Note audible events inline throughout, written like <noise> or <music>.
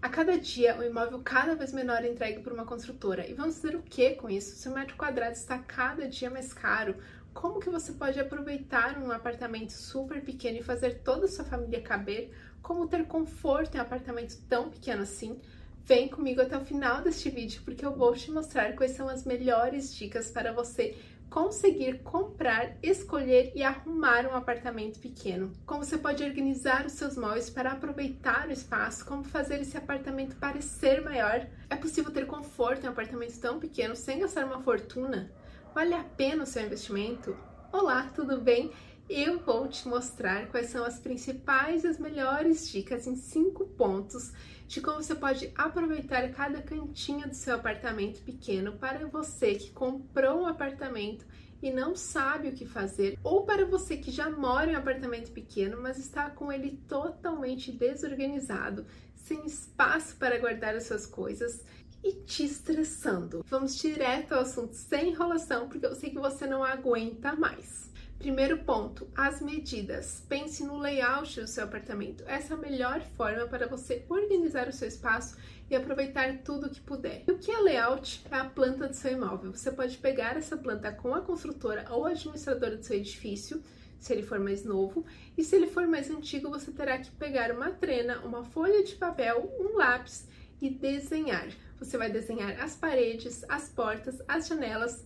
A cada dia, o um imóvel cada vez menor é entregue por uma construtora. E vamos dizer o que com isso? Se o metro quadrado está cada dia mais caro, como que você pode aproveitar um apartamento super pequeno e fazer toda a sua família caber? Como ter conforto em um apartamento tão pequeno assim? Vem comigo até o final deste vídeo porque eu vou te mostrar quais são as melhores dicas para você conseguir comprar, escolher e arrumar um apartamento pequeno. Como você pode organizar os seus móveis para aproveitar o espaço, como fazer esse apartamento parecer maior. É possível ter conforto em um apartamento tão pequeno sem gastar uma fortuna? Vale a pena o seu investimento? Olá, tudo bem? Eu vou te mostrar quais são as principais e as melhores dicas em cinco pontos de como você pode aproveitar cada cantinho do seu apartamento pequeno para você que comprou um apartamento e não sabe o que fazer, ou para você que já mora em um apartamento pequeno, mas está com ele totalmente desorganizado, sem espaço para guardar as suas coisas e te estressando. Vamos direto ao assunto sem enrolação, porque eu sei que você não aguenta mais. Primeiro ponto, as medidas. Pense no layout do seu apartamento. Essa é a melhor forma para você organizar o seu espaço e aproveitar tudo o que puder. E o que é layout? É a planta do seu imóvel. Você pode pegar essa planta com a construtora ou administradora do seu edifício, se ele for mais novo, e se ele for mais antigo, você terá que pegar uma trena, uma folha de papel, um lápis e desenhar. Você vai desenhar as paredes, as portas, as janelas,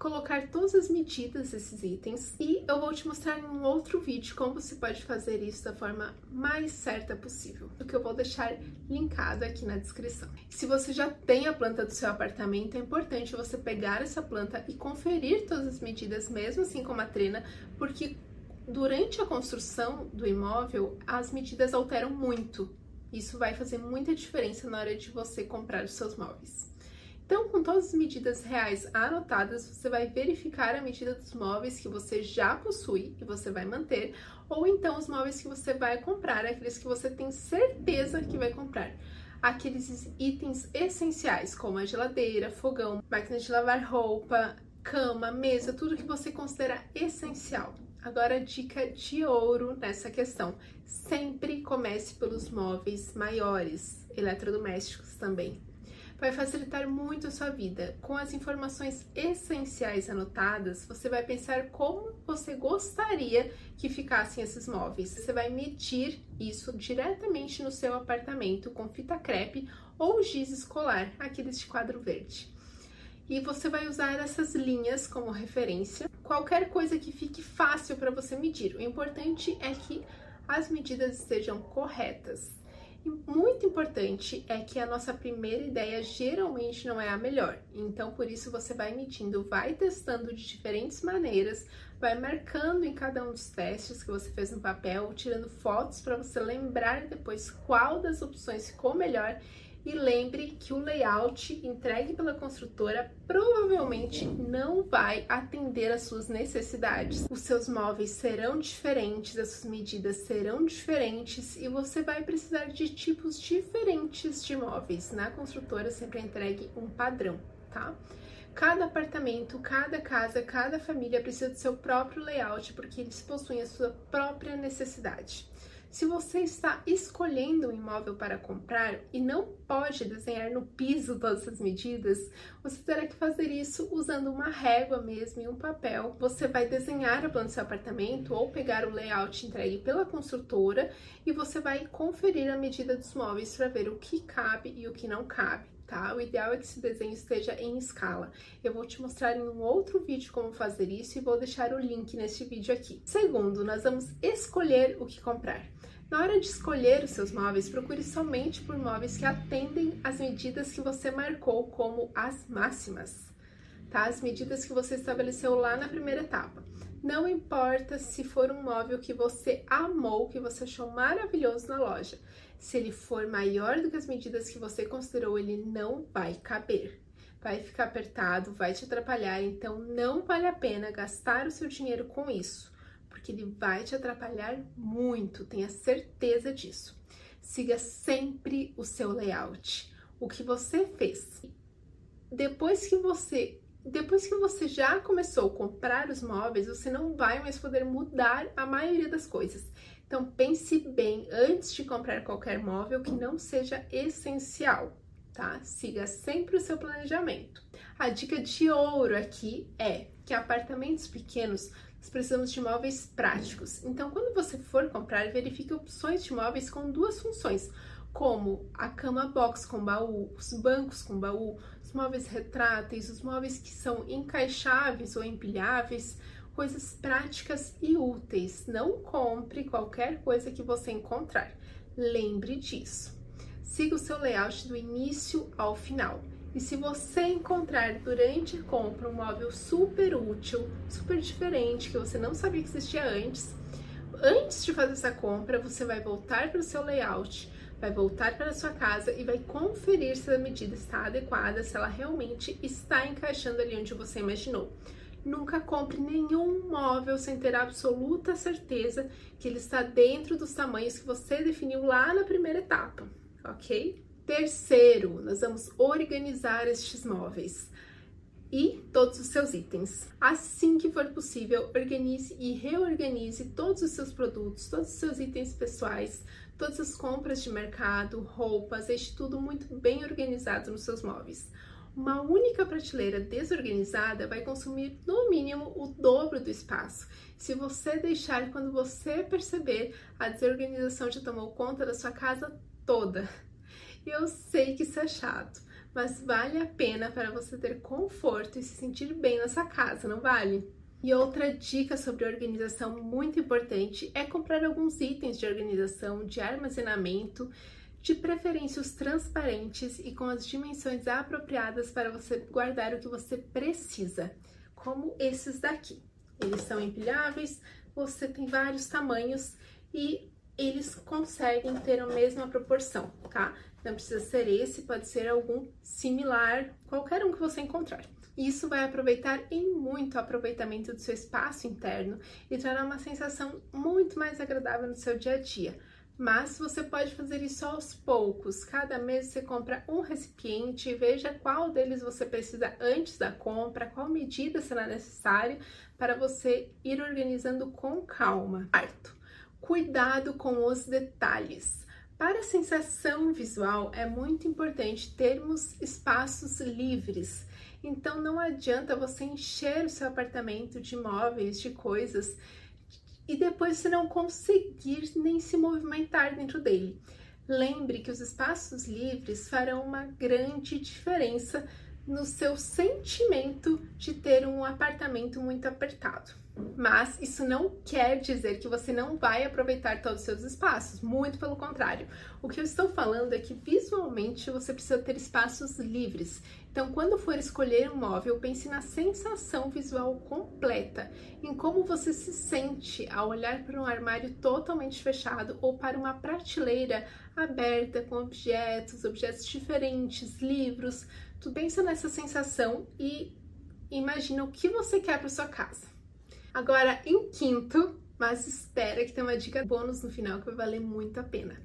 colocar todas as medidas desses itens e eu vou te mostrar em um outro vídeo como você pode fazer isso da forma mais certa possível, o que eu vou deixar linkado aqui na descrição. Se você já tem a planta do seu apartamento, é importante você pegar essa planta e conferir todas as medidas, mesmo assim com a trena, porque durante a construção do imóvel as medidas alteram muito. Isso vai fazer muita diferença na hora de você comprar os seus móveis. Então, com todas as medidas reais anotadas, você vai verificar a medida dos móveis que você já possui e você vai manter, ou então os móveis que você vai comprar, aqueles que você tem certeza que vai comprar. Aqueles itens essenciais, como a geladeira, fogão, máquina de lavar roupa, cama, mesa, tudo que você considera essencial. Agora, dica de ouro nessa questão: sempre comece pelos móveis maiores, eletrodomésticos também vai facilitar muito a sua vida. Com as informações essenciais anotadas, você vai pensar como você gostaria que ficassem esses móveis. Você vai medir isso diretamente no seu apartamento com fita crepe ou giz escolar, aqueles de quadro verde. E você vai usar essas linhas como referência. Qualquer coisa que fique fácil para você medir. O importante é que as medidas estejam corretas. E muito importante é que a nossa primeira ideia geralmente não é a melhor. Então, por isso você vai medindo, vai testando de diferentes maneiras, vai marcando em cada um dos testes que você fez no papel, tirando fotos para você lembrar depois qual das opções ficou melhor e lembre que o layout entregue pela construtora provavelmente não vai atender às suas necessidades. Os seus móveis serão diferentes, as suas medidas serão diferentes e você vai precisar de tipos diferentes de móveis. Na construtora sempre entregue um padrão, tá? Cada apartamento, cada casa, cada família precisa do seu próprio layout porque eles possuem a sua própria necessidade. Se você está escolhendo um imóvel para comprar e não pode desenhar no piso todas as medidas, você terá que fazer isso usando uma régua mesmo e um papel. Você vai desenhar a planta do seu apartamento ou pegar o layout entregue pela construtora e você vai conferir a medida dos móveis para ver o que cabe e o que não cabe. Tá? O ideal é que esse desenho esteja em escala. Eu vou te mostrar em um outro vídeo como fazer isso e vou deixar o link neste vídeo aqui. Segundo, nós vamos escolher o que comprar. Na hora de escolher os seus móveis, procure somente por móveis que atendem às medidas que você marcou como as máximas, tá? As medidas que você estabeleceu lá na primeira etapa. Não importa se for um móvel que você amou, que você achou maravilhoso na loja. Se ele for maior do que as medidas que você considerou, ele não vai caber. Vai ficar apertado, vai te atrapalhar, então não vale a pena gastar o seu dinheiro com isso porque ele vai te atrapalhar muito, tenha certeza disso. Siga sempre o seu layout, o que você fez. Depois que você depois que você já começou a comprar os móveis, você não vai mais poder mudar a maioria das coisas. Então pense bem antes de comprar qualquer móvel que não seja essencial, tá? Siga sempre o seu planejamento. A dica de ouro aqui é que apartamentos pequenos nós precisamos de móveis práticos. Então, quando você for comprar, verifique opções de móveis com duas funções, como a cama box com baú, os bancos com baú, os móveis retráteis, os móveis que são encaixáveis ou empilháveis, coisas práticas e úteis. Não compre qualquer coisa que você encontrar. Lembre disso. Siga o seu layout do início ao final. E se você encontrar durante a compra um móvel super útil, super diferente, que você não sabia que existia antes, antes de fazer essa compra, você vai voltar para o seu layout, vai voltar para a sua casa e vai conferir se a medida está adequada, se ela realmente está encaixando ali onde você imaginou. Nunca compre nenhum móvel sem ter absoluta certeza que ele está dentro dos tamanhos que você definiu lá na primeira etapa, ok? Terceiro, nós vamos organizar estes móveis e todos os seus itens. Assim que for possível, organize e reorganize todos os seus produtos, todos os seus itens pessoais, todas as compras de mercado, roupas, deixe tudo muito bem organizado nos seus móveis. Uma única prateleira desorganizada vai consumir no mínimo o dobro do espaço. Se você deixar quando você perceber, a desorganização já tomou conta da sua casa toda. Eu sei que isso é chato, mas vale a pena para você ter conforto e se sentir bem nessa casa, não vale? E outra dica sobre organização muito importante é comprar alguns itens de organização, de armazenamento, de preferência os transparentes e com as dimensões apropriadas para você guardar o que você precisa, como esses daqui. Eles são empilháveis, você tem vários tamanhos e eles conseguem ter a mesma proporção, tá? Não precisa ser esse, pode ser algum similar, qualquer um que você encontrar. Isso vai aproveitar em muito o aproveitamento do seu espaço interno e trará uma sensação muito mais agradável no seu dia a dia. Mas você pode fazer isso aos poucos. Cada mês você compra um recipiente e veja qual deles você precisa antes da compra, qual medida será necessária para você ir organizando com calma. Quarto, cuidado com os detalhes. Para a sensação visual, é muito importante termos espaços livres. Então, não adianta você encher o seu apartamento de móveis, de coisas, e depois você não conseguir nem se movimentar dentro dele. Lembre que os espaços livres farão uma grande diferença no seu sentimento de ter um apartamento muito apertado. Mas isso não quer dizer que você não vai aproveitar todos os seus espaços, muito pelo contrário. O que eu estou falando é que visualmente você precisa ter espaços livres. Então, quando for escolher um móvel, pense na sensação visual completa, em como você se sente ao olhar para um armário totalmente fechado ou para uma prateleira aberta com objetos, objetos diferentes, livros. Tu pensa nessa sensação e imagina o que você quer para sua casa. Agora, em quinto, mas espera que tem uma dica bônus no final que vai valer muito a pena.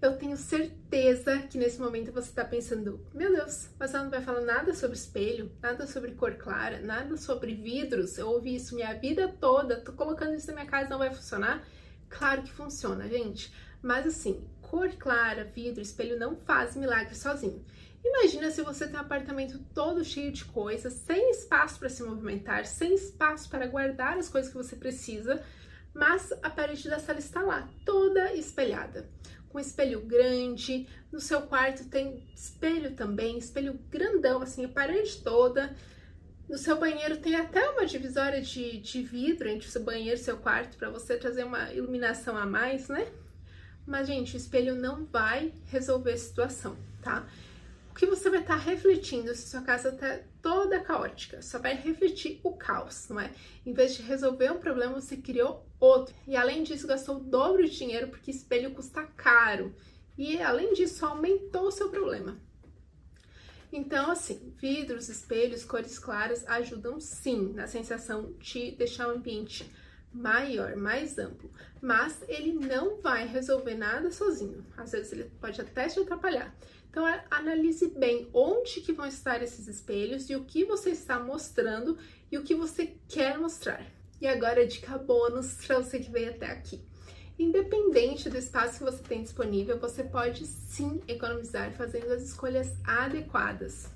Eu tenho certeza que nesse momento você está pensando: meu Deus, mas ela não vai falar nada sobre espelho, nada sobre cor clara, nada sobre vidros. Eu ouvi isso minha vida toda, tô colocando isso na minha casa, não vai funcionar? Claro que funciona, gente. Mas assim, cor clara, vidro, espelho não faz milagre sozinho. Imagina se você tem um apartamento todo cheio de coisas, sem espaço para se movimentar, sem espaço para guardar as coisas que você precisa, mas a parede da sala está lá, toda espelhada. Com espelho grande, no seu quarto tem espelho também, espelho grandão, assim, a parede toda. No seu banheiro tem até uma divisória de, de vidro entre o seu banheiro e seu quarto para você trazer uma iluminação a mais, né? Mas, gente, o espelho não vai resolver a situação, tá? Que você vai estar tá refletindo se sua casa está toda caótica? Só vai refletir o caos, não é? Em vez de resolver um problema, você criou outro. E além disso, gastou o dobro de dinheiro porque espelho custa caro. E além disso, aumentou o seu problema. Então, assim, vidros, espelhos, cores claras ajudam sim na sensação de deixar o ambiente maior, mais amplo, mas ele não vai resolver nada sozinho. Às vezes ele pode até te atrapalhar. Então analise bem onde que vão estar esses espelhos e o que você está mostrando e o que você quer mostrar. E agora dica bônus para você que veio até aqui. Independente do espaço que você tem disponível, você pode sim economizar fazendo as escolhas adequadas.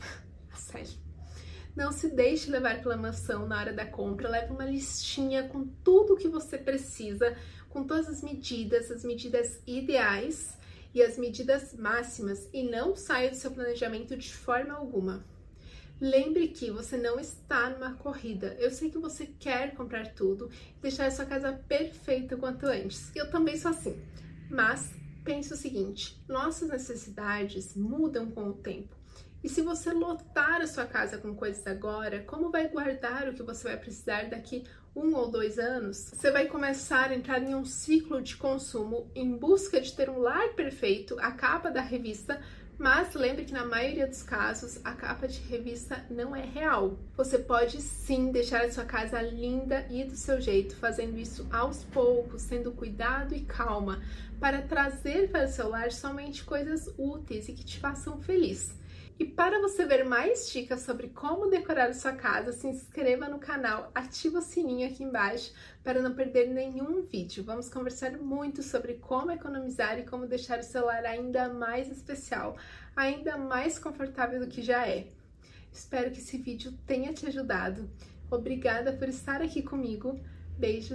<laughs> Sério. Não se deixe levar pela emoção na hora da compra. Leve uma listinha com tudo o que você precisa, com todas as medidas, as medidas ideais e as medidas máximas, e não saia do seu planejamento de forma alguma. Lembre que você não está numa corrida. Eu sei que você quer comprar tudo e deixar a sua casa perfeita quanto antes. Eu também sou assim. Mas pense o seguinte: nossas necessidades mudam com o tempo. E se você lotar a sua casa com coisas agora, como vai guardar o que você vai precisar daqui um ou dois anos? Você vai começar a entrar em um ciclo de consumo em busca de ter um lar perfeito, a capa da revista mas lembre que na maioria dos casos a capa de revista não é real. Você pode sim deixar a sua casa linda e do seu jeito, fazendo isso aos poucos, tendo cuidado e calma, para trazer para o seu lar somente coisas úteis e que te façam feliz. E para você ver mais dicas sobre como decorar sua casa, se inscreva no canal, ativa o sininho aqui embaixo para não perder nenhum vídeo. Vamos conversar muito sobre como economizar e como deixar o celular ainda mais especial, ainda mais confortável do que já é. Espero que esse vídeo tenha te ajudado. Obrigada por estar aqui comigo. Beijos